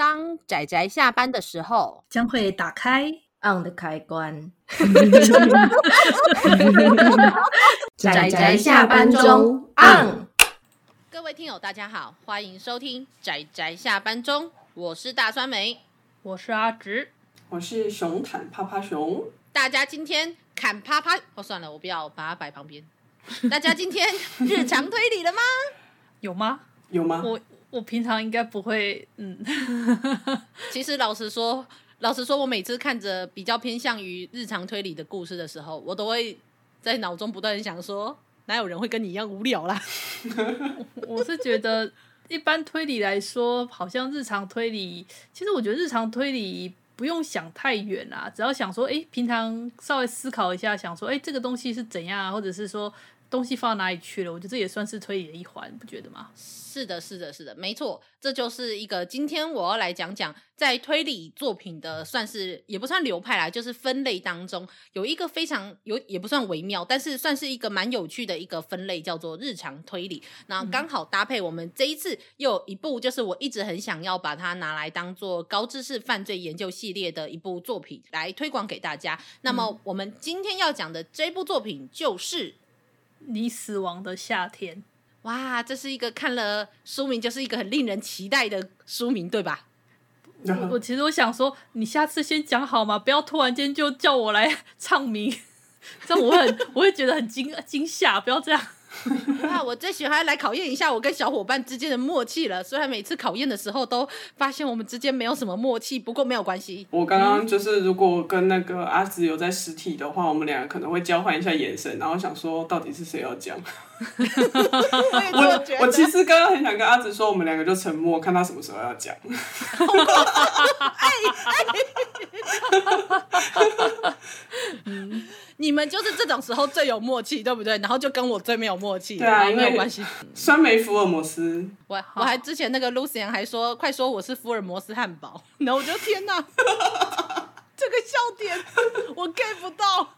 当仔仔下班的时候，将会打开 on 的开关。仔仔下班中 on。各位听友，大家好，欢迎收听仔仔下班中，我是大酸梅，我是阿直，我是熊坦啪啪熊。大家今天砍啪啪哦，算了，我不要把它摆旁边。大家今天日常推理了吗？有吗？有吗？我。我平常应该不会，嗯。其实老实说，老实说，我每次看着比较偏向于日常推理的故事的时候，我都会在脑中不断的想说，哪有人会跟你一样无聊啦？我是觉得，一般推理来说，好像日常推理，其实我觉得日常推理不用想太远啊，只要想说，哎，平常稍微思考一下，想说，哎，这个东西是怎样，或者是说。东西放到哪里去了？我觉得这也算是推理的一环，不觉得吗？是的，是的，是的，没错，这就是一个今天我要来讲讲，在推理作品的算是也不算流派啦，就是分类当中有一个非常有也不算微妙，但是算是一个蛮有趣的一个分类，叫做日常推理。那刚好搭配我们这一次又有一部，就是我一直很想要把它拿来当做高知识犯罪研究系列的一部作品来推广给大家。那么我们今天要讲的这部作品就是。你死亡的夏天，哇，这是一个看了书名就是一个很令人期待的书名，对吧？我，我其实我想说，你下次先讲好吗？不要突然间就叫我来 唱名，这样我会很我会觉得很惊惊吓，不要这样。啊！我最喜欢来考验一下我跟小伙伴之间的默契了。虽然每次考验的时候都发现我们之间没有什么默契，不过没有关系。我刚刚就是，如果跟那个阿紫有在实体的话，我们两个可能会交换一下眼神，然后想说到底是谁要讲。我我，我其实刚刚很想跟阿紫说，我们两个就沉默，看他什么时候要讲。嗯。你们就是这种时候最有默契，对不对？然后就跟我最没有默契，对啊，没有关系。酸梅福尔摩斯，我我还之前那个 Lucian 还说，快说我是福尔摩斯汉堡，然后我就天哪，这个笑点我 get 不到。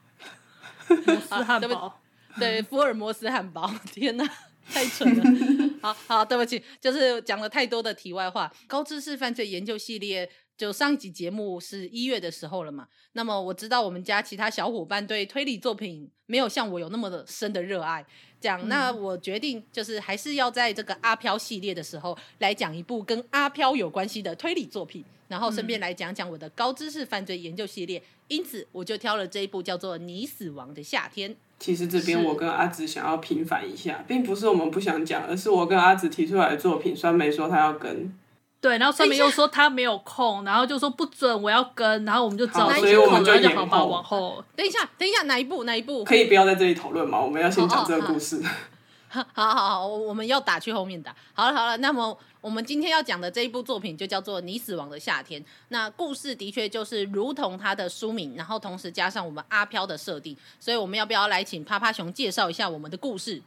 摩斯汉堡，对，福尔摩斯汉堡，天哪，太蠢了。好好，对不起，就是讲了太多的题外话。高知识犯罪研究系列。就上一集节目是一月的时候了嘛，那么我知道我们家其他小伙伴对推理作品没有像我有那么的深的热爱，这样，那我决定就是还是要在这个阿飘系列的时候来讲一部跟阿飘有关系的推理作品，然后顺便来讲讲我的高知识犯罪研究系列，因此我就挑了这一部叫做《你死亡的夏天》。其实这边我跟阿紫想要平反一下，并不是我们不想讲，而是我跟阿紫提出来的作品，酸梅说他要跟。对，然后酸梅又说他没有空，然后就说不准我要跟，然后我们就找，所以我们就好吧，往后。等一下，等一下，哪一部？哪一部？可以不要在这里讨论吗？我们要先讲这个故事。好好好，好，我们要打去后面打。好了好了，那么我们今天要讲的这一部作品就叫做《你死亡的夏天》。那故事的确就是如同它的书名，然后同时加上我们阿飘的设定，所以我们要不要来请趴趴熊介绍一下我们的故事？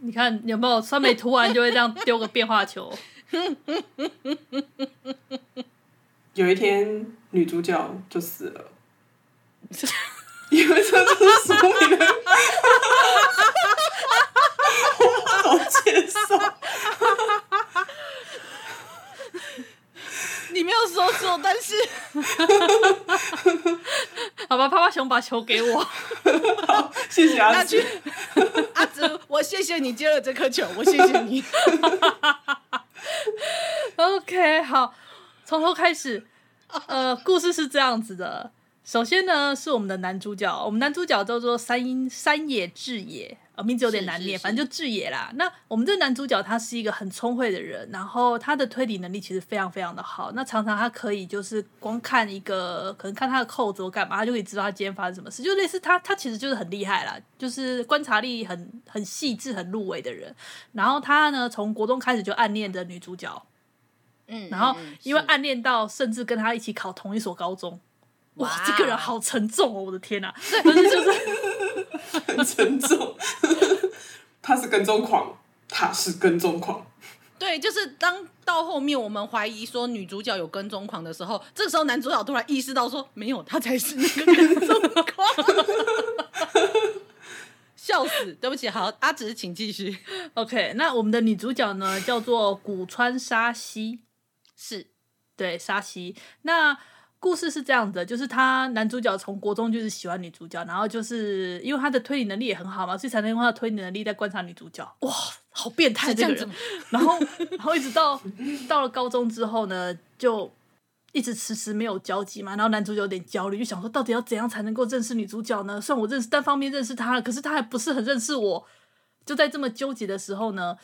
你看有没有酸梅突然就会这样丢个变化球？有一天，女主角就死了。因为这是书名的，我不好介绍。你没有说错，但是，好吧，泡泡熊把球给我。好，谢谢阿紫。阿紫，我谢谢你接了这颗球，我谢谢你。OK，好，从头开始。呃，故事是这样子的。首先呢，是我们的男主角，我们男主角叫做山山野智也，呃，名字有点难念，反正就志野啦。那我们这男主角他是一个很聪慧的人，然后他的推理能力其实非常非常的好。那常常他可以就是光看一个，可能看他的扣子或干嘛，他就可以知道他今天发生什么事，就类似他，他其实就是很厉害啦，就是观察力很很细致、很入微的人。然后他呢，从国中开始就暗恋着女主角。嗯，然后因为暗恋到甚至跟他一起考同一所高中，哇，哇，这个人好沉重哦！我的天哪，对，就是很沉重。他是跟踪狂，他是跟踪狂。对，就是当到后面我们怀疑说女主角有跟踪狂的时候，这个时候男主角突然意识到说没有，他才是那个跟踪狂。笑死！对不起，好，阿直，请继续。OK，那我们的女主角呢，叫做古川沙希。是，对沙希。那故事是这样的，就是他男主角从国中就是喜欢女主角，然后就是因为他的推理能力也很好嘛，所以才能用他的推理能力在观察女主角。哇，好变态这个人！然后，然后一直到到了高中之后呢，就。一直迟迟没有交集嘛，然后男主角有点焦虑，就想说到底要怎样才能够认识女主角呢？虽然我认识单方面认识她了，可是她还不是很认识我。就在这么纠结的时候呢，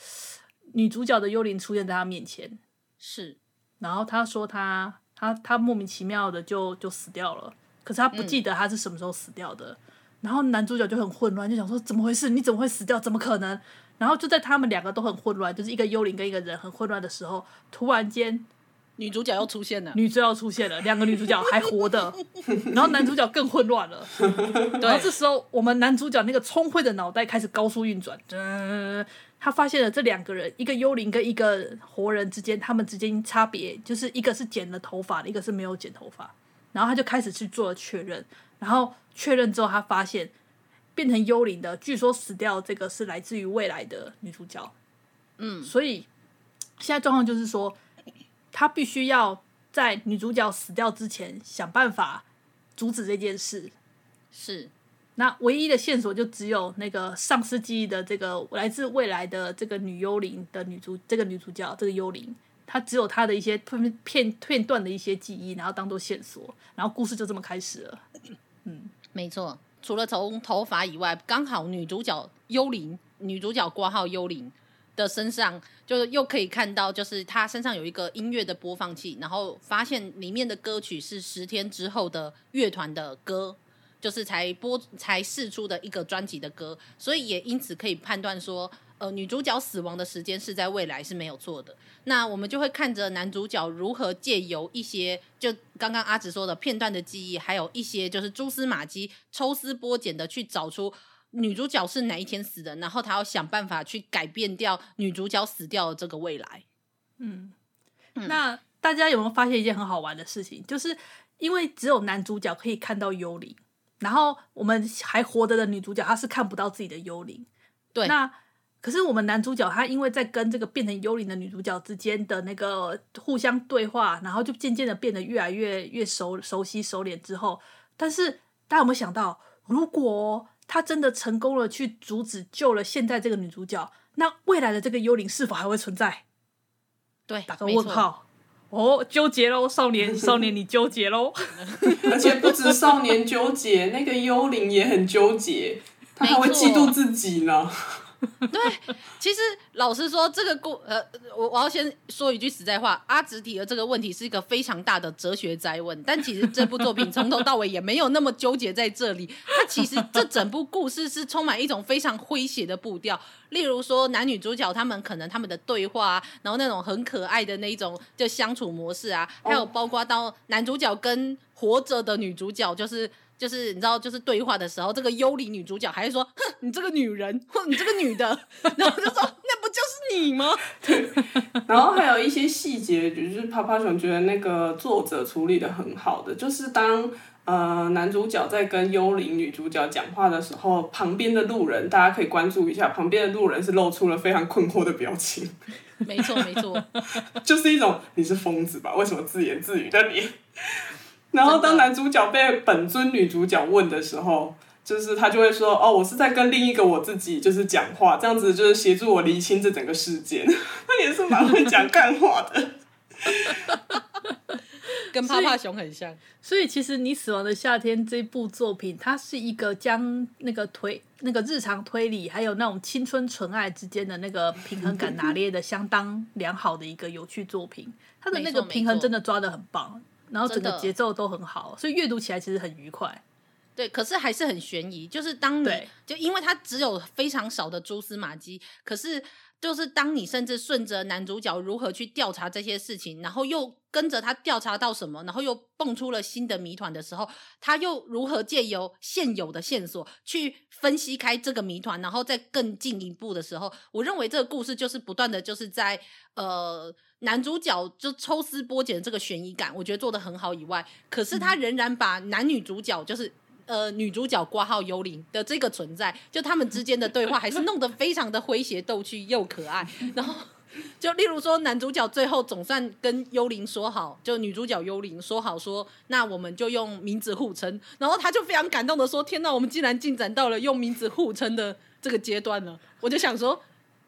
女主角的幽灵出现在他面前，是，然后他说他他他莫名其妙的就就死掉了，可是他不记得他是什么时候死掉的。嗯、然后男主角就很混乱，就想说怎么回事？你怎么会死掉？怎么可能？然后就在他们两个都很混乱，就是一个幽灵跟一个人很混乱的时候，突然间。女主角又出现了，女主角出现了，两个女主角还活的，然后男主角更混乱了。然后这时候，我们男主角那个聪慧的脑袋开始高速运转，嗯，他发现了这两个人，一个幽灵跟一个活人之间，他们之间差别就是一个是剪了头发的，一个是没有剪头发。然后他就开始去做了确认，然后确认之后，他发现变成幽灵的，据说死掉这个是来自于未来的女主角。嗯，所以现在状况就是说。他必须要在女主角死掉之前想办法阻止这件事。是，那唯一的线索就只有那个丧失记忆的这个来自未来的这个女幽灵的女主，这个女主角这个幽灵，她只有她的一些片片片段的一些记忆，然后当做线索，然后故事就这么开始了。嗯，没错，除了从头发以外，刚好女主角幽灵，女主角挂号幽灵。的身上，就是又可以看到，就是他身上有一个音乐的播放器，然后发现里面的歌曲是十天之后的乐团的歌，就是才播才试出的一个专辑的歌，所以也因此可以判断说，呃，女主角死亡的时间是在未来是没有错的。那我们就会看着男主角如何借由一些，就刚刚阿紫说的片段的记忆，还有一些就是蛛丝马迹，抽丝剥茧的去找出。女主角是哪一天死的？然后他要想办法去改变掉女主角死掉的这个未来。嗯，那大家有没有发现一件很好玩的事情？就是因为只有男主角可以看到幽灵，然后我们还活着的女主角她是看不到自己的幽灵。对，那可是我们男主角他因为在跟这个变成幽灵的女主角之间的那个互相对话，然后就渐渐的变得越来越越熟熟悉熟练之后，但是大家有没有想到，如果他真的成功了，去阻止救了现在这个女主角。那未来的这个幽灵是否还会存在？对，打个问号。哦，纠结喽，少年，少年，你纠结喽。而且不止少年纠结，那个幽灵也很纠结，他还会嫉妒自己呢。对，其实老实说，这个故呃，我我要先说一句实在话，阿直提的这个问题是一个非常大的哲学哉问。但其实这部作品从头到尾也没有那么纠结在这里。它其实这整部故事是充满一种非常诙谐的步调。例如说，男女主角他们可能他们的对话啊，然后那种很可爱的那一种就相处模式啊，还有包括到男主角跟活着的女主角就是。就是你知道，就是对话的时候，这个幽灵女主角还是说：“哼，你这个女人，哼，你这个女的。”然后就说：“那不就是你吗？” 对。然后还有一些细节，就是泡泡熊觉得那个作者处理的很好的，就是当呃男主角在跟幽灵女主角讲话的时候，旁边的路人大家可以关注一下，旁边的路人是露出了非常困惑的表情。没错，没错，就是一种你是疯子吧？为什么自言自语的你？然后当男主角被本尊女主角问的时候，就是他就会说：“哦，我是在跟另一个我自己就是讲话，这样子就是协助我厘清这整个事件。”他也是蛮会讲干话的，跟趴趴熊很像。所以其实你死亡的夏天这部作品，它是一个将那个推那个日常推理还有那种青春纯爱之间的那个平衡感拿捏的相当良好的一个有趣作品。它的那个平衡真的抓的很棒。然后整个节奏都很好，所以阅读起来其实很愉快。对，可是还是很悬疑。就是当你就因为它只有非常少的蛛丝马迹，可是就是当你甚至顺着男主角如何去调查这些事情，然后又跟着他调查到什么，然后又蹦出了新的谜团的时候，他又如何借由现有的线索去分析开这个谜团，然后再更进一步的时候，我认为这个故事就是不断的就是在呃。男主角就抽丝剥茧的这个悬疑感，我觉得做的很好。以外，可是他仍然把男女主角，就是呃女主角挂号幽灵的这个存在，就他们之间的对话，还是弄得非常的诙谐逗趣又可爱。然后就例如说，男主角最后总算跟幽灵说好，就女主角幽灵说好说，那我们就用名字互称。然后他就非常感动的说：“天哪，我们竟然进展到了用名字互称的这个阶段了。”我就想说，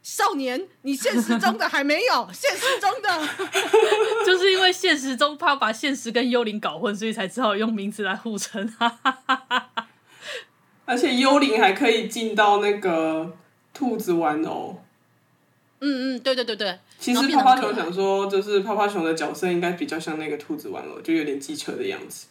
少年，你现实中的还没有，现实中的，就是因为现实中怕把现实跟幽灵搞混，所以才只好用名字来互称。而且幽灵还可以进到那个兔子玩偶。嗯嗯，对对对对。其实泡泡熊想说，就是泡泡熊的角色应该比较像那个兔子玩偶，就有点机车的样子。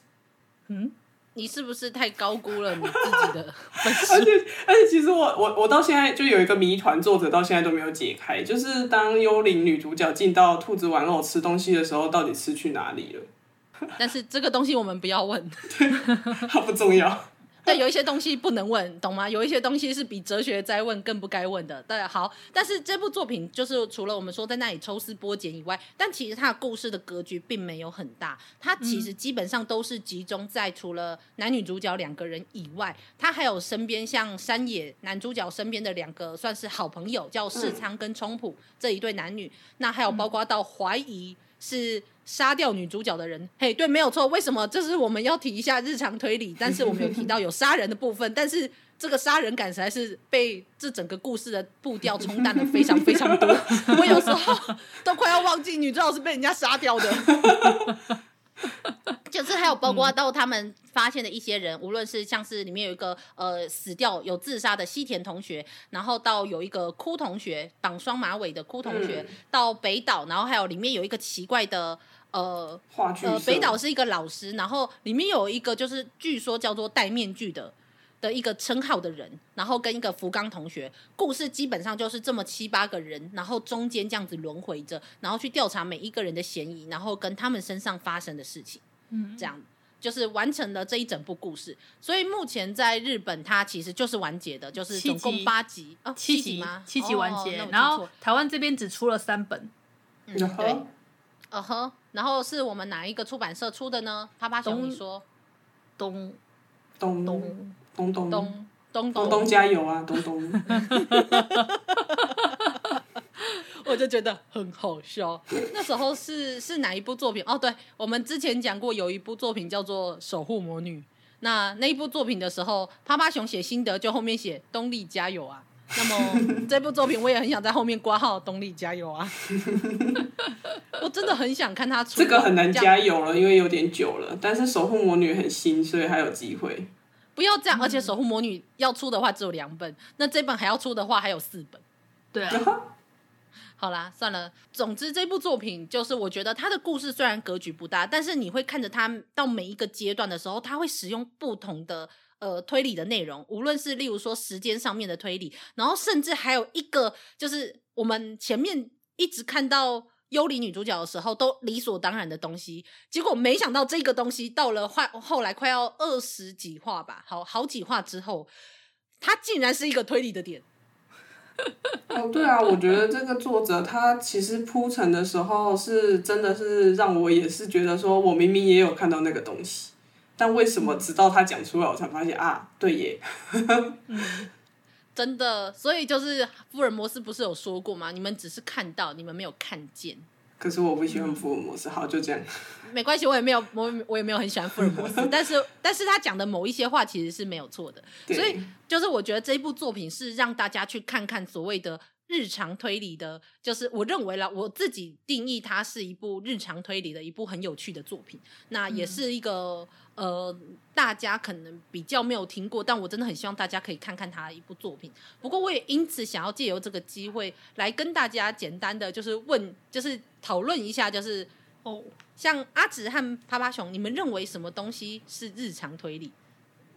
嗯，你是不是太高估了你自己的 本事？而且而且，其实我我我到现在就有一个谜团，作者到现在都没有解开，就是当幽灵女主角进到兔子玩偶吃东西的时候，到底吃去哪里了？但是这个东西我们不要问，它不重要。对，有一些东西不能问，懂吗？有一些东西是比哲学再问更不该问的。对，好，但是这部作品就是除了我们说在那里抽丝剥茧以外，但其实它的故事的格局并没有很大。它其实基本上都是集中在除了男女主角两个人以外，它还有身边像山野男主角身边的两个算是好朋友，叫世昌跟冲普这一对男女。那还有包括到怀疑是。杀掉女主角的人，嘿，对，没有错。为什么？这是我们要提一下日常推理，但是我们有提到有杀人的部分，但是这个杀人感实在是被这整个故事的步调冲淡的非常非常多。我有时候都快要忘记女主角是被人家杀掉的。就是还有包括到他们发现的一些人，嗯、无论是像是里面有一个呃死掉有自杀的西田同学，然后到有一个哭同学绑双马尾的哭同学，嗯、到北岛，然后还有里面有一个奇怪的呃呃北岛是一个老师，然后里面有一个就是据说叫做戴面具的。的一个称号的人，然后跟一个福冈同学，故事基本上就是这么七八个人，然后中间这样子轮回着，然后去调查每一个人的嫌疑，然后跟他们身上发生的事情，嗯，这样就是完成了这一整部故事。所以目前在日本，它其实就是完结的，就是总共八集啊，七集吗？七集完结，哦、然后台湾这边只出了三本，嗯，对，嗯哼，然后是我们哪一个出版社出的呢？啪啪熊，你说，东东东。东东东东东东加油啊！东东，我就觉得很好笑。那时候是是哪一部作品？哦，对，我们之前讲过有一部作品叫做《守护魔女》。那那一部作品的时候，趴趴熊写心得就后面写“东丽加油啊”。那么这部作品我也很想在后面挂号“东丽加油啊”。我真的很想看他出。这个很难加油了，因为有点久了。但是《守护魔女》很新，所以还有机会。不要这样，而且守护魔女要出的话只有两本，那这本还要出的话还有四本。对啊，好啦，算了。总之这部作品就是我觉得它的故事虽然格局不大，但是你会看着它到每一个阶段的时候，它会使用不同的呃推理的内容，无论是例如说时间上面的推理，然后甚至还有一个就是我们前面一直看到。幽灵女主角的时候都理所当然的东西，结果没想到这个东西到了后后来快要二十几话吧，好好几话之后，它竟然是一个推理的点。哦，对啊，我觉得这个作者他其实铺陈的时候是真的是让我也是觉得说，我明明也有看到那个东西，但为什么直到他讲出来，我才发现啊，对耶。真的，所以就是福尔摩斯不是有说过吗？你们只是看到，你们没有看见。可是我不喜欢福尔摩斯，好，就这样。没关系，我也没有，我我也没有很喜欢福尔摩斯，但是但是他讲的某一些话其实是没有错的，所以就是我觉得这一部作品是让大家去看看所谓的。日常推理的，就是我认为了，我自己定义它是一部日常推理的一部很有趣的作品。那也是一个、嗯、呃，大家可能比较没有听过，但我真的很希望大家可以看看它的一部作品。不过我也因此想要借由这个机会来跟大家简单的就是问，就是讨论一下，就是哦，像阿紫和趴趴熊，你们认为什么东西是日常推理？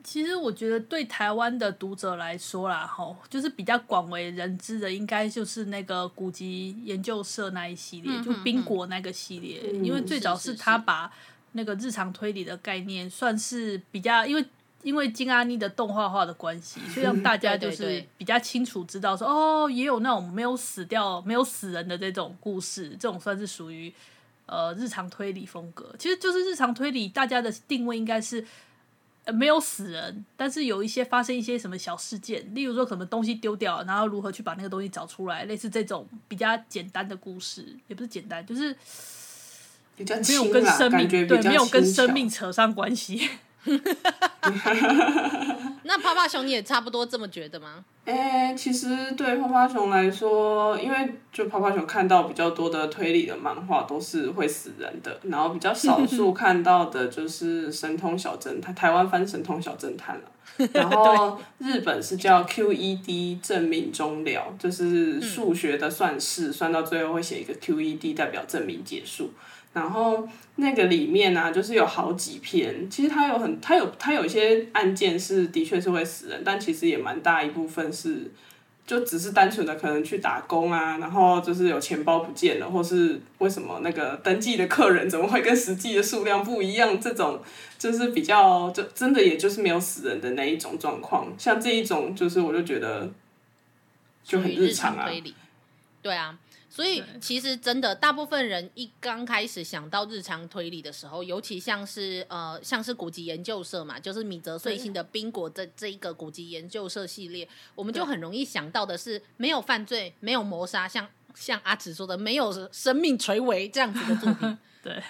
其实我觉得对台湾的读者来说啦，吼，就是比较广为人知的，应该就是那个古籍研究社那一系列，就冰果那个系列，嗯、因为最早是他把那个日常推理的概念，算是比较，因为因为金阿妮的动画化的关系，所以让大家就是比较清楚知道说，哦，也有那种没有死掉、没有死人的这种故事，这种算是属于呃日常推理风格。其实就是日常推理，大家的定位应该是。呃没有死人，但是有一些发生一些什么小事件，例如说什么东西丢掉，然后如何去把那个东西找出来，类似这种比较简单的故事，也不是简单，就是比较没有跟生命对，没有跟生命扯上关系。那趴趴熊你也差不多这么觉得吗？哎、欸，其实对泡泡熊来说，因为就泡泡熊看到比较多的推理的漫画都是会死人的，然后比较少数看到的就是神通小侦探，台湾翻神通小侦探了，然后日本是叫 QED 证明终了，就是数学的算式，算到最后会写一个 QED 代表证明结束。然后那个里面呢、啊，就是有好几篇，其实它有很，它有它有一些案件是的确是会死人，但其实也蛮大一部分是，就只是单纯的可能去打工啊，然后就是有钱包不见了，或是为什么那个登记的客人怎么会跟实际的数量不一样，这种就是比较就真的也就是没有死人的那一种状况，像这一种就是我就觉得就很日常啊，对啊。所以其实真的，大部分人一刚开始想到日常推理的时候，尤其像是呃，像是古籍研究社嘛，就是米泽最新的冰果这这一个古籍研究社系列，我们就很容易想到的是没有犯罪、没有谋杀，像像阿紫说的，没有生命垂危这样子的作品。对。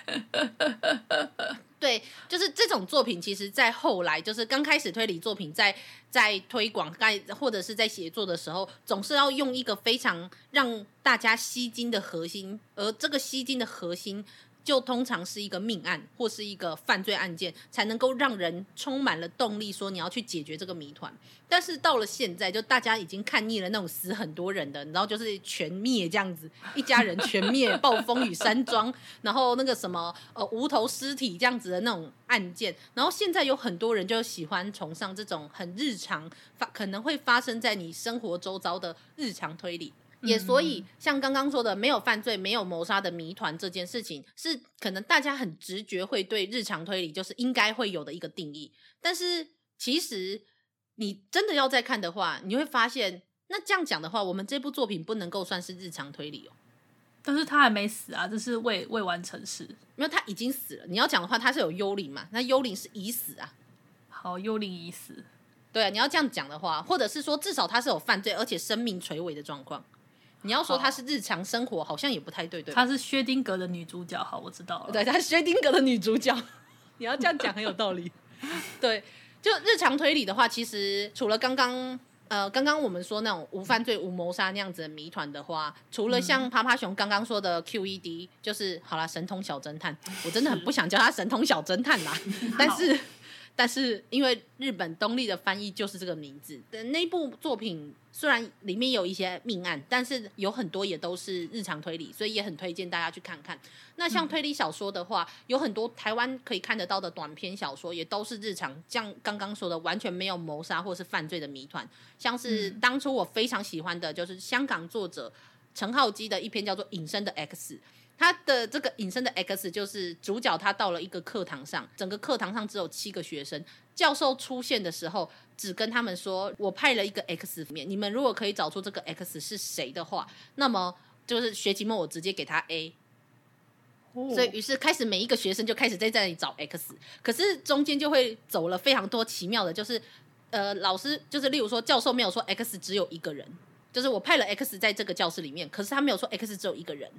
对，就是这种作品，其实，在后来，就是刚开始推理作品在在推广，在或者是在写作的时候，总是要用一个非常让大家吸睛的核心，而这个吸睛的核心。就通常是一个命案或是一个犯罪案件，才能够让人充满了动力，说你要去解决这个谜团。但是到了现在，就大家已经看腻了那种死很多人的，然后就是全灭这样子，一家人全灭，暴风雨山庄，然后那个什么呃无头尸体这样子的那种案件。然后现在有很多人就喜欢崇尚这种很日常发可能会发生在你生活周遭的日常推理。也所以，像刚刚说的，没有犯罪、没有谋杀的谜团这件事情，是可能大家很直觉会对日常推理就是应该会有的一个定义。但是，其实你真的要再看的话，你会发现，那这样讲的话，我们这部作品不能够算是日常推理哦。但是他还没死啊，这是未未完成事，因为他已经死了。你要讲的话，他是有幽灵嘛？那幽灵是已死啊。好，幽灵已死。对啊，你要这样讲的话，或者是说，至少他是有犯罪，而且生命垂危的状况。你要说她是日常生活，好像也不太对，对吧？她是薛丁格的女主角，好，我知道了。对，她是薛丁格的女主角。你要这样讲很有道理。对，就日常推理的话，其实除了刚刚呃，刚刚我们说那种无犯罪、无谋杀那样子的谜团的话，除了像趴趴熊刚刚说的 QED，就是好啦，神通小侦探，我真的很不想叫他神通小侦探啦，但是。但是因为日本东立的翻译就是这个名字的那部作品，虽然里面有一些命案，但是有很多也都是日常推理，所以也很推荐大家去看看。那像推理小说的话，有很多台湾可以看得到的短篇小说，也都是日常，像刚刚说的完全没有谋杀或是犯罪的谜团，像是当初我非常喜欢的就是香港作者陈浩基的一篇叫做《隐身的 X》。他的这个隐身的 X 就是主角，他到了一个课堂上，整个课堂上只有七个学生。教授出现的时候，只跟他们说：“我派了一个 X 面，你们如果可以找出这个 X 是谁的话，那么就是学期末我直接给他 A。”所以于是开始每一个学生就开始在这里找 X，可是中间就会走了非常多奇妙的，就是呃，老师就是例如说教授没有说 X 只有一个人，就是我派了 X 在这个教室里面，可是他没有说 X 只有一个人。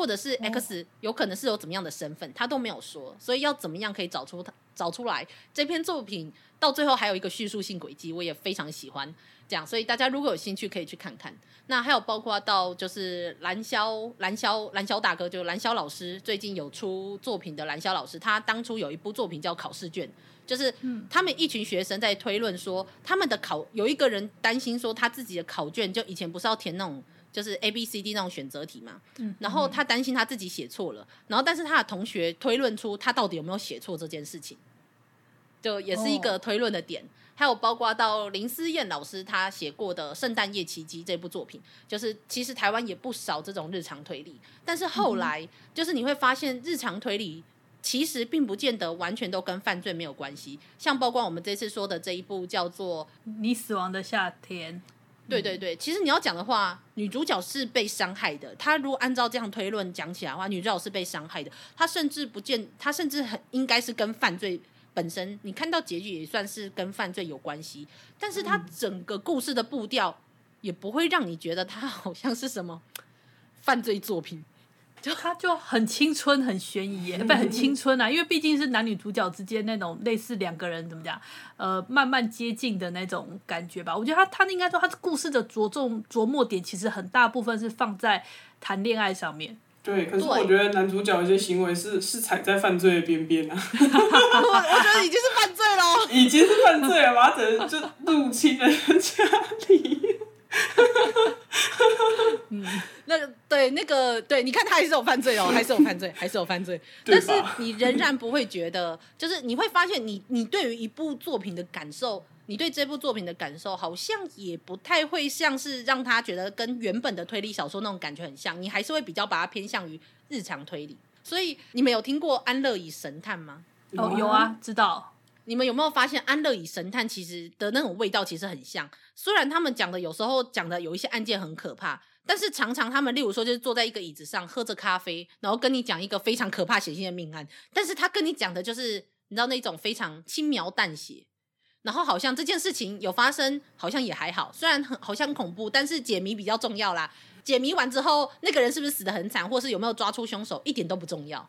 或者是 X 有可能是有怎么样的身份，他都没有说，所以要怎么样可以找出他找出来？这篇作品到最后还有一个叙述性轨迹，我也非常喜欢这样，所以大家如果有兴趣可以去看看。那还有包括到就是蓝霄蓝霄蓝霄大哥，就蓝霄老师最近有出作品的蓝霄老师，他当初有一部作品叫《考试卷》，就是他们一群学生在推论说，他们的考有一个人担心说他自己的考卷就以前不是要填那种。就是 A B C D 那种选择题嘛，然后他担心他自己写错了，然后但是他的同学推论出他到底有没有写错这件事情，就也是一个推论的点。还有包括到林思燕老师他写过的《圣诞夜奇迹》这部作品，就是其实台湾也不少这种日常推理，但是后来就是你会发现日常推理其实并不见得完全都跟犯罪没有关系，像包括我们这次说的这一部叫做《你死亡的夏天》。对对对，其实你要讲的话，女主角是被伤害的。她如果按照这样推论讲起来的话，女主角是被伤害的。她甚至不见，她甚至很应该是跟犯罪本身你看到结局也算是跟犯罪有关系，但是她整个故事的步调也不会让你觉得她好像是什么犯罪作品。就他就很青春，很悬疑耶，不很青春啊，因为毕竟是男女主角之间那种类似两个人怎么讲，呃，慢慢接近的那种感觉吧。我觉得他他应该说他故事的着重琢磨点，其实很大部分是放在谈恋爱上面。对，可是我觉得男主角一些行为是是踩在犯罪的边边啊。我我觉得已经是犯罪了。已经是犯罪了吧？只能就入侵人家里。嗯，那个对，那个对，你看他还是有犯罪哦，还是有犯罪，还是有犯罪。但是你仍然不会觉得，就是你会发现你，你你对于一部作品的感受，你对这部作品的感受，好像也不太会像是让他觉得跟原本的推理小说那种感觉很像，你还是会比较把它偏向于日常推理。所以你们有听过安乐椅神探吗？哦，有啊，知道。你们有没有发现安乐椅神探其实的那种味道其实很像？虽然他们讲的有时候讲的有一些案件很可怕，但是常常他们例如说就是坐在一个椅子上喝着咖啡，然后跟你讲一个非常可怕血腥的命案，但是他跟你讲的就是你知道那种非常轻描淡写，然后好像这件事情有发生，好像也还好，虽然很好像恐怖，但是解谜比较重要啦。解谜完之后，那个人是不是死得很惨，或是有没有抓出凶手，一点都不重要。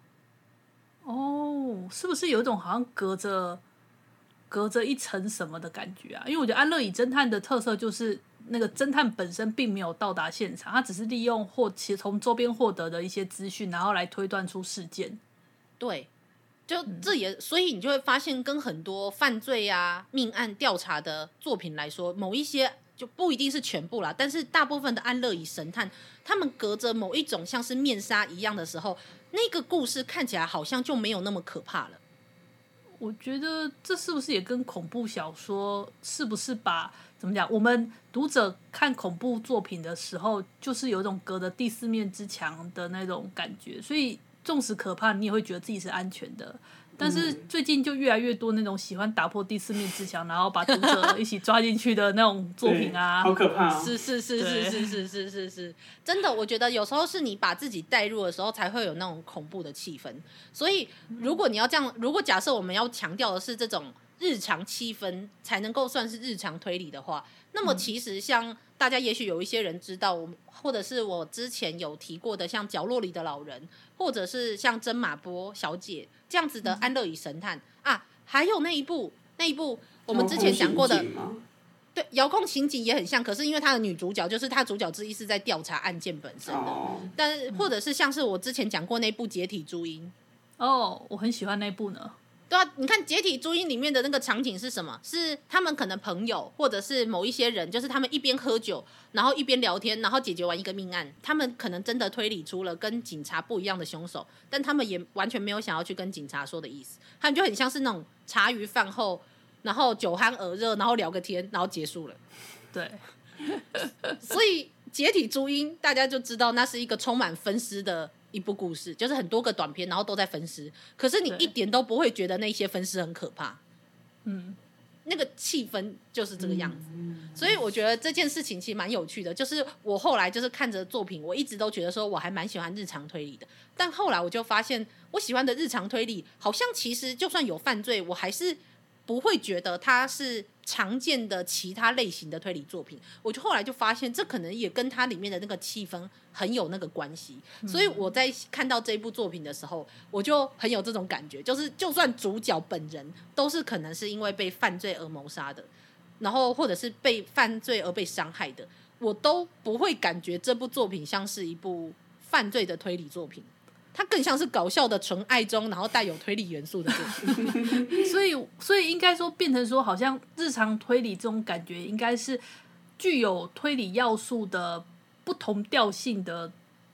哦，是不是有一种好像隔着？隔着一层什么的感觉啊？因为我觉得安乐椅侦探的特色就是那个侦探本身并没有到达现场，他只是利用或其实从周边获得的一些资讯，然后来推断出事件。对，就这也，所以你就会发现，跟很多犯罪啊、命案调查的作品来说，某一些就不一定是全部啦，但是大部分的安乐椅神探，他们隔着某一种像是面纱一样的时候，那个故事看起来好像就没有那么可怕了。我觉得这是不是也跟恐怖小说是不是把怎么讲？我们读者看恐怖作品的时候，就是有种隔着第四面之墙的那种感觉，所以纵使可怕，你也会觉得自己是安全的。但是最近就越来越多那种喜欢打破第四面之墙，然后把读者一起抓进去的那种作品啊，好可怕哦！是是是是是是是是是，真的，我觉得有时候是你把自己带入的时候，才会有那种恐怖的气氛。所以如果你要这样，如果假设我们要强调的是这种日常七分才能够算是日常推理的话，那么其实像大家也许有一些人知道，我或者是我之前有提过的，像角落里的老人，或者是像真马波小姐。这样子的安乐椅神探。啊，还有那一部那一部我们之前讲过的，对，遥控刑警也很像，可是因为它的女主角就是他主角之一是在调查案件本身的，哦、但是或者是像是我之前讲过那部解体朱茵，哦，我很喜欢那部呢。对啊，你看《解体朱茵》里面的那个场景是什么？是他们可能朋友，或者是某一些人，就是他们一边喝酒，然后一边聊天，然后解决完一个命案。他们可能真的推理出了跟警察不一样的凶手，但他们也完全没有想要去跟警察说的意思。他们就很像是那种茶余饭后，然后酒酣耳热，然后聊个天，然后结束了。对，所以《解体朱茵》大家就知道那是一个充满分尸的。一部故事就是很多个短片，然后都在分尸，可是你一点都不会觉得那些分尸很可怕，嗯，那个气氛就是这个样子，嗯、所以我觉得这件事情其实蛮有趣的。就是我后来就是看着作品，我一直都觉得说我还蛮喜欢日常推理的，但后来我就发现，我喜欢的日常推理好像其实就算有犯罪，我还是不会觉得它是。常见的其他类型的推理作品，我就后来就发现，这可能也跟它里面的那个气氛很有那个关系。所以我在看到这一部作品的时候，我就很有这种感觉，就是就算主角本人都是可能是因为被犯罪而谋杀的，然后或者是被犯罪而被伤害的，我都不会感觉这部作品像是一部犯罪的推理作品。它更像是搞笑的纯爱中，然后带有推理元素的故事。所以，所以应该说变成说，好像日常推理这种感觉，应该是具有推理要素的不同调性的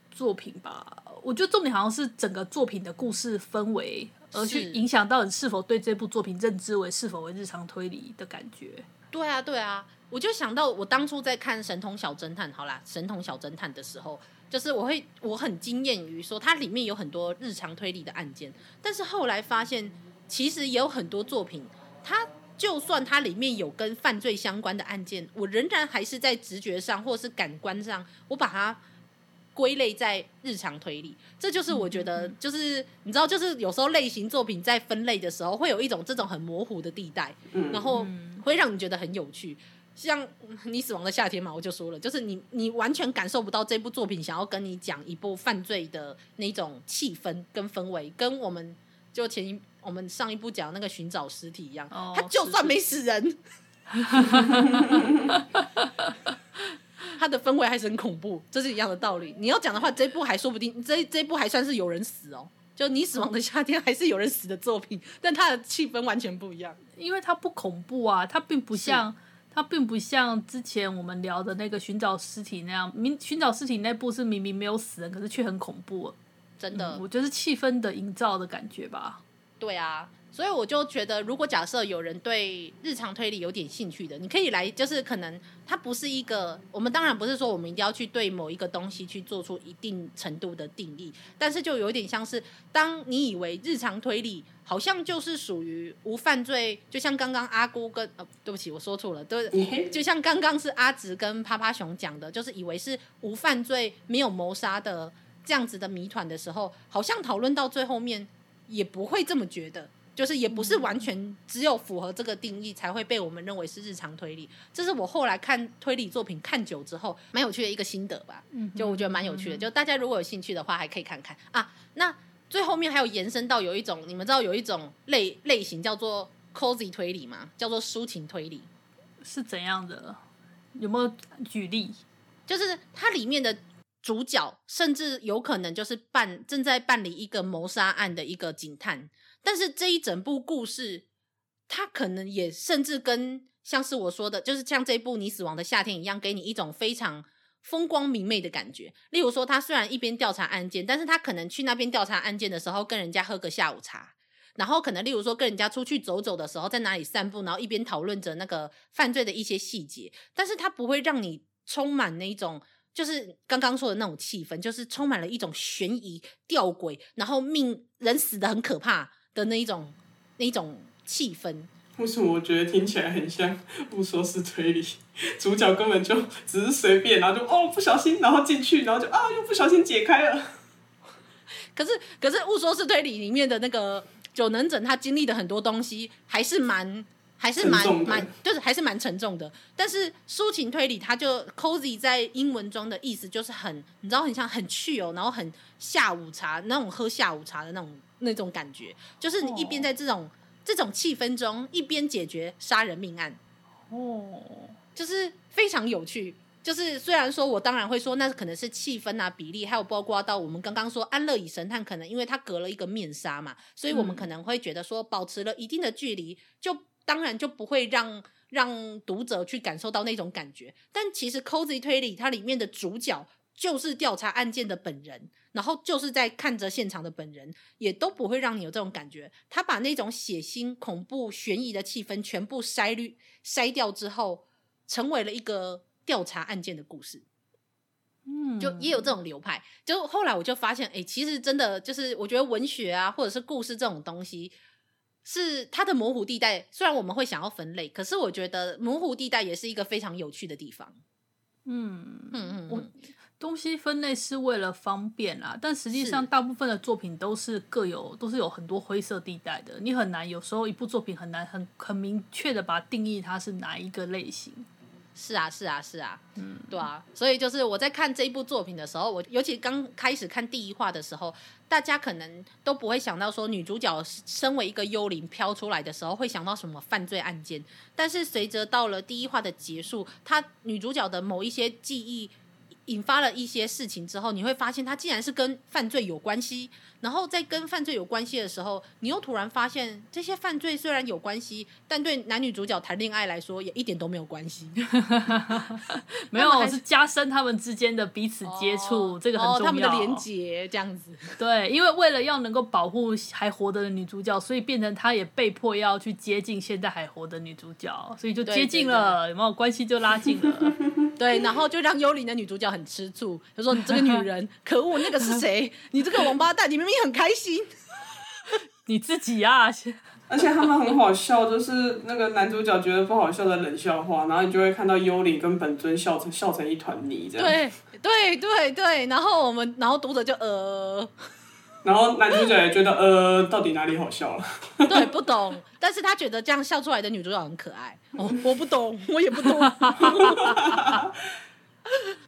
作品吧。我觉得重点好像是整个作品的故事氛围，而去影响到你是否对这部作品认知为是否为日常推理的感觉。对啊，对啊，我就想到我当初在看《神童小侦探》好啦，《神童小侦探》的时候。就是我会我很惊艳于说它里面有很多日常推理的案件，但是后来发现其实也有很多作品，它就算它里面有跟犯罪相关的案件，我仍然还是在直觉上或是感官上，我把它归类在日常推理。这就是我觉得，就是你知道，就是有时候类型作品在分类的时候，会有一种这种很模糊的地带，然后会让你觉得很有趣。像《你死亡的夏天》嘛，我就说了，就是你你完全感受不到这部作品想要跟你讲一部犯罪的那种气氛跟氛围，跟我们就前一我们上一部讲那个寻找尸体一样，哦、他就算没死人，他的氛围还是很恐怖，这是一样的道理。你要讲的话，这部还说不定，这这部还算是有人死哦。就《你死亡的夏天》还是有人死的作品，但它的气氛完全不一样，因为它不恐怖啊，它并不像。它并不像之前我们聊的那个寻找尸体那样，明寻找尸体那部是明明没有死人，可是却很恐怖，真的。嗯，我觉得是气氛的营造的感觉吧。对啊。所以我就觉得，如果假设有人对日常推理有点兴趣的，你可以来，就是可能它不是一个，我们当然不是说我们一定要去对某一个东西去做出一定程度的定义，但是就有点像是，当你以为日常推理好像就是属于无犯罪，就像刚刚阿姑跟呃，对不起，我说错了，对，就像刚刚是阿直跟趴趴熊讲的，就是以为是无犯罪、没有谋杀的这样子的谜团的时候，好像讨论到最后面也不会这么觉得。就是也不是完全只有符合这个定义才会被我们认为是日常推理，这是我后来看推理作品看久之后蛮有趣的一个心得吧。就我觉得蛮有趣的，就大家如果有兴趣的话，还可以看看啊。那最后面还有延伸到有一种，你们知道有一种类类型叫做 cozy 推理吗？叫做抒情推理，是怎样的？有没有举例？就是它里面的主角甚至有可能就是办正在办理一个谋杀案的一个警探。但是这一整部故事，它可能也甚至跟像是我说的，就是像这部《你死亡的夏天》一样，给你一种非常风光明媚的感觉。例如说，他虽然一边调查案件，但是他可能去那边调查案件的时候，跟人家喝个下午茶，然后可能例如说跟人家出去走走的时候，在哪里散步，然后一边讨论着那个犯罪的一些细节。但是他不会让你充满那种，就是刚刚说的那种气氛，就是充满了一种悬疑、吊诡，然后命人死得很可怕。的那一种那一种气氛，为什么我觉得听起来很像不说是推理，主角根本就只是随便，然后就哦不小心，然后进去，然后就啊又不小心解开了。可是可是误说是推理里面的那个九能整，他经历的很多东西还是蛮还是蛮蛮就是还是蛮沉重的。但是抒情推理，它就 cozy 在英文中的意思就是很你知道很像很 chill 然后很下午茶那种喝下午茶的那种。那种感觉，就是你一边在这种、oh. 这种气氛中，一边解决杀人命案，哦，就是非常有趣。就是虽然说我当然会说，那可能是气氛啊、比例，还有包括到我们刚刚说安乐椅神探，可能因为他隔了一个面纱嘛，所以我们可能会觉得说，保持了一定的距离，就当然就不会让让读者去感受到那种感觉。但其实 Cozy 推理它里面的主角就是调查案件的本人。然后就是在看着现场的本人，也都不会让你有这种感觉。他把那种血腥、恐怖、悬疑的气氛全部筛滤、筛掉之后，成为了一个调查案件的故事。嗯，就也有这种流派。就后来我就发现，哎，其实真的就是，我觉得文学啊，或者是故事这种东西，是它的模糊地带。虽然我们会想要分类，可是我觉得模糊地带也是一个非常有趣的地方。嗯嗯嗯，我。东西分类是为了方便啦，但实际上大部分的作品都是各有都是有很多灰色地带的，你很难有时候一部作品很难很很明确的把它定义它是哪一个类型。是啊是啊是啊，嗯，对啊，所以就是我在看这一部作品的时候，我尤其刚开始看第一话的时候，大家可能都不会想到说女主角身为一个幽灵飘出来的时候会想到什么犯罪案件，但是随着到了第一话的结束，她女主角的某一些记忆。引发了一些事情之后，你会发现它竟然是跟犯罪有关系。然后在跟犯罪有关系的时候，你又突然发现这些犯罪虽然有关系，但对男女主角谈恋爱来说也一点都没有关系。没有，是加深他们之间的彼此接触，哦、这个很重要。哦、他们的连结这样子。对，因为为了要能够保护还活着的女主角，所以变成他也被迫要去接近现在还活的女主角，所以就接近了，有没有关系就拉近了。对，然后就让幽灵的女主角很吃醋，他说：“你这个女人，可恶，那个是谁？你这个王八蛋，你明明很开心，你自己啊，而且他们很好笑，就是那个男主角觉得不好笑的冷笑话，然后你就会看到幽灵跟本尊笑成笑成一团泥这样。对对对对，然后我们然后读者就呃，然后男主角也觉得呃，到底哪里好笑了？对，不懂，但是他觉得这样笑出来的女主角很可爱。哦，我不懂，我也不懂。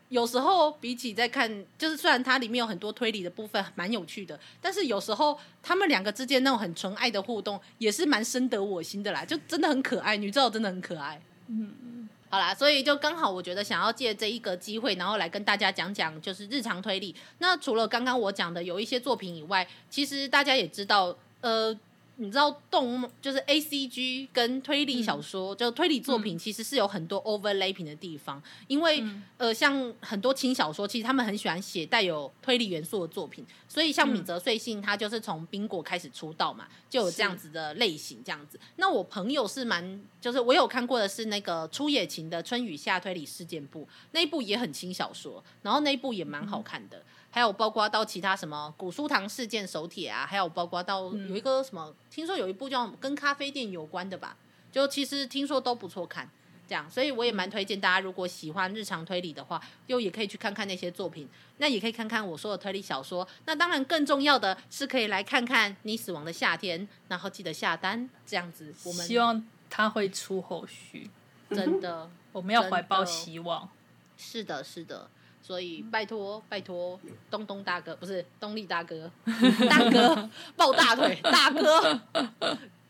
有时候比起在看，就是虽然它里面有很多推理的部分蛮有趣的，但是有时候他们两个之间那种很纯爱的互动也是蛮深得我心的啦，就真的很可爱，女主角真的很可爱。嗯，好啦，所以就刚好我觉得想要借这一个机会，然后来跟大家讲讲就是日常推理。那除了刚刚我讲的有一些作品以外，其实大家也知道，呃。你知道动就是 A C G 跟推理小说，嗯、就推理作品其实是有很多 overlapping 的地方，嗯、因为、嗯、呃，像很多轻小说，其实他们很喜欢写带有推理元素的作品，所以像米泽穗信，他就是从冰果开始出道嘛，就有这样子的类型这样子。那我朋友是蛮，就是我有看过的是那个出野晴的《春雨下推理事件簿》，那一部也很轻小说，然后那一部也蛮好看的。嗯还有包括到其他什么古书堂事件手帖啊，还有包括到有一个什么，嗯、听说有一部叫跟咖啡店有关的吧，就其实听说都不错看，这样，所以我也蛮推荐大家，如果喜欢日常推理的话，又也可以去看看那些作品，那也可以看看我说的推理小说，那当然更重要的是可以来看看你死亡的夏天，然后记得下单，这样子，我们希望他会出后续，真的，嗯、我们要怀抱希望，是的，是的。所以拜托拜托东东大哥，不是东力大哥，大哥抱大腿，大哥，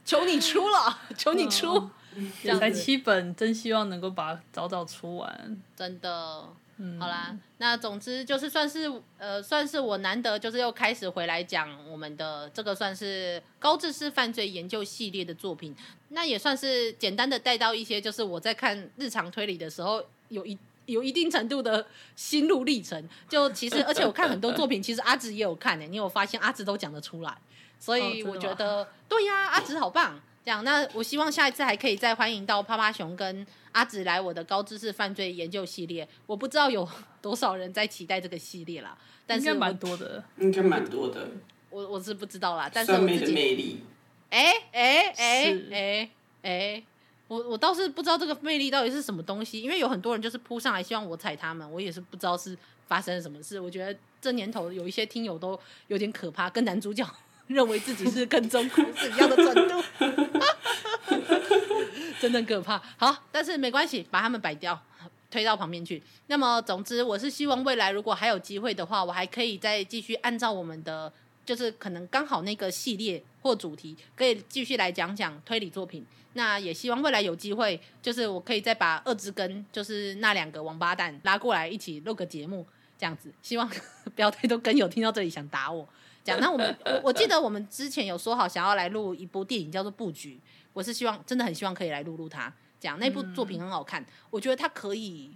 求你出了，求你出，这才七本，真希望能够把它早早出完，真的，嗯，好啦，那总之就是算是呃，算是我难得就是又开始回来讲我们的这个算是高智识犯罪研究系列的作品，那也算是简单的带到一些，就是我在看日常推理的时候有一。有一定程度的心路历程，就其实，而且我看很多作品，其实阿直也有看诶、欸，你有发现阿直都讲得出来，所以我觉得，哦、对呀、啊，阿直好棒。这样，那我希望下一次还可以再欢迎到趴趴熊跟阿紫来我的高知识犯罪研究系列。我不知道有多少人在期待这个系列啦，但是应该蛮多的，应该蛮多的。我我是不知道啦，但是我自己魅力，哎哎哎哎哎。我我倒是不知道这个魅力到底是什么东西，因为有很多人就是扑上来希望我踩他们，我也是不知道是发生了什么事。我觉得这年头有一些听友都有点可怕，跟男主角 认为自己是跟踪狂是一样的程度，真的可怕。好，但是没关系，把他们摆掉，推到旁边去。那么总之，我是希望未来如果还有机会的话，我还可以再继续按照我们的，就是可能刚好那个系列或主题，可以继续来讲讲推理作品。那也希望未来有机会，就是我可以再把二之根，就是那两个王八蛋拉过来一起录个节目，这样子。希望 不要太多根友听到这里想打我。讲，那我们我我记得我们之前有说好想要来录一部电影叫做《布局》，我是希望真的很希望可以来录录它。这样，那部作品很好看，我觉得它可以，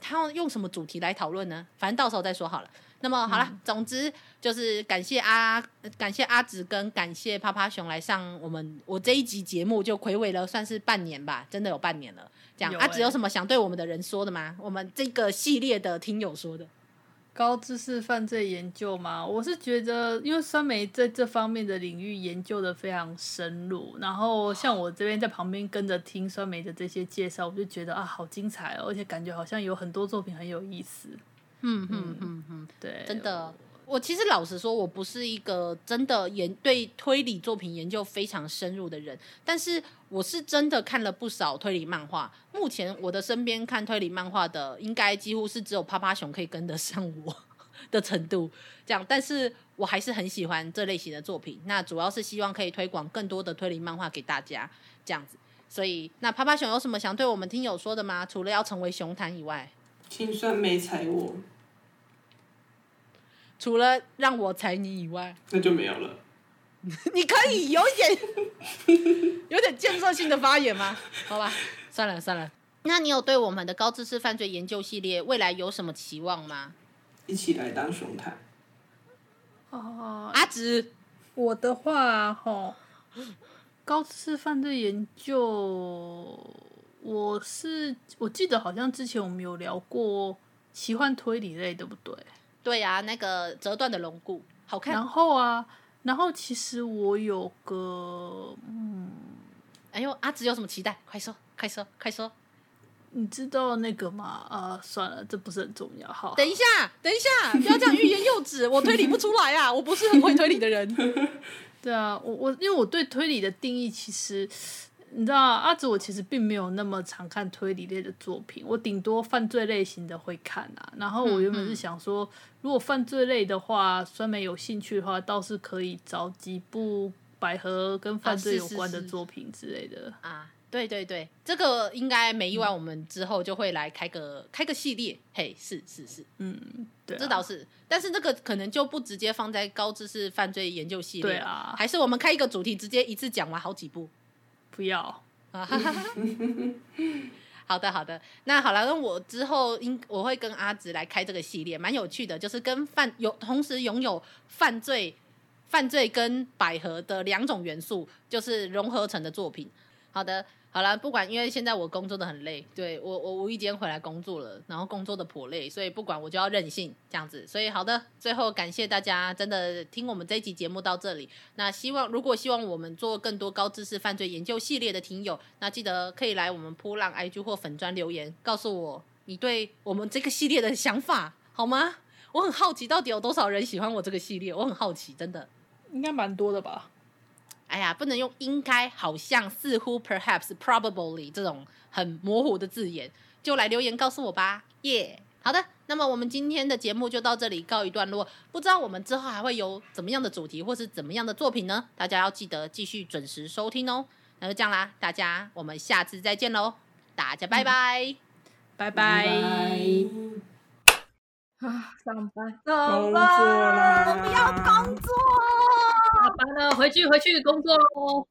它要用什么主题来讨论呢？反正到时候再说好了。那么好了，嗯、总之就是感谢阿感谢阿紫跟感谢趴趴熊来上我们我这一集节目，就睽违了算是半年吧，真的有半年了。这样、欸、阿紫有什么想对我们的人说的吗？我们这个系列的听友说的高知识犯罪研究吗？我是觉得，因为酸梅在这方面的领域研究的非常深入，然后像我这边在旁边跟着听酸梅的这些介绍，我就觉得啊，好精彩哦，而且感觉好像有很多作品很有意思。嗯嗯嗯嗯，对，真的，我其实老实说，我不是一个真的研对推理作品研究非常深入的人，但是我是真的看了不少推理漫画。目前我的身边看推理漫画的，应该几乎是只有趴趴熊可以跟得上我的程度，这样。但是我还是很喜欢这类型的作品，那主要是希望可以推广更多的推理漫画给大家，这样子。所以，那趴趴熊有什么想对我们听友说的吗？除了要成为熊坛以外？心酸没踩我，除了让我踩你以外，那就没有了。你可以有点 有点建设性的发言吗？好吧，算了算了。那你有对我们的高知识犯罪研究系列未来有什么期望吗？一起来当熊探。哦，阿直，我的话吼，高知识犯罪研究。我是我记得好像之前我们有聊过奇幻推理类，对不对？对呀、啊，那个折断的龙骨好看。然后啊，然后其实我有个，嗯，哎呦，阿紫有什么期待？快说，快说，快说！你知道那个吗？啊，算了，这不是很重要。好，等一下，等一下，不要这样欲言又止，我推理不出来啊，我不是很会推理的人。对啊，我我因为我对推理的定义，其实你知道，阿紫我其实并没有那么常看推理类的作品，我顶多犯罪类型的会看啊。然后我原本是想说，嗯嗯如果犯罪类的话，酸梅有兴趣的话，倒是可以找几部百合跟犯罪有关的作品之类的啊。是是是啊对对对，这个应该没意外，我们之后就会来开个、嗯、开个系列。嘿，是是是，嗯，对、啊，这倒是。但是这个可能就不直接放在高知识犯罪研究系列，对啊，还是我们开一个主题，直接一次讲完好几部。不要啊！好的好的，那好了，那我之后应我会跟阿直来开这个系列，蛮有趣的，就是跟犯有同时拥有犯罪、犯罪跟百合的两种元素，就是融合成的作品。好的。好了，不管，因为现在我工作的很累，对，我我无意间回来工作了，然后工作的颇累，所以不管我就要任性这样子。所以好的，最后感谢大家真的听我们这一集节目到这里。那希望如果希望我们做更多高知识犯罪研究系列的听友，那记得可以来我们噗浪 IG 或粉专留言，告诉我你对我们这个系列的想法，好吗？我很好奇到底有多少人喜欢我这个系列，我很好奇，真的应该蛮多的吧。哎呀，不能用应该、好像、似乎、perhaps、probably 这种很模糊的字眼，就来留言告诉我吧，耶、yeah！好的，那么我们今天的节目就到这里告一段落。不知道我们之后还会有怎么样的主题或是怎么样的作品呢？大家要记得继续准时收听哦。那就这样啦，大家我们下次再见喽，大家拜拜，嗯、拜拜。啊，上班，工作啦，我不要工作。完了，回去回去工作喽。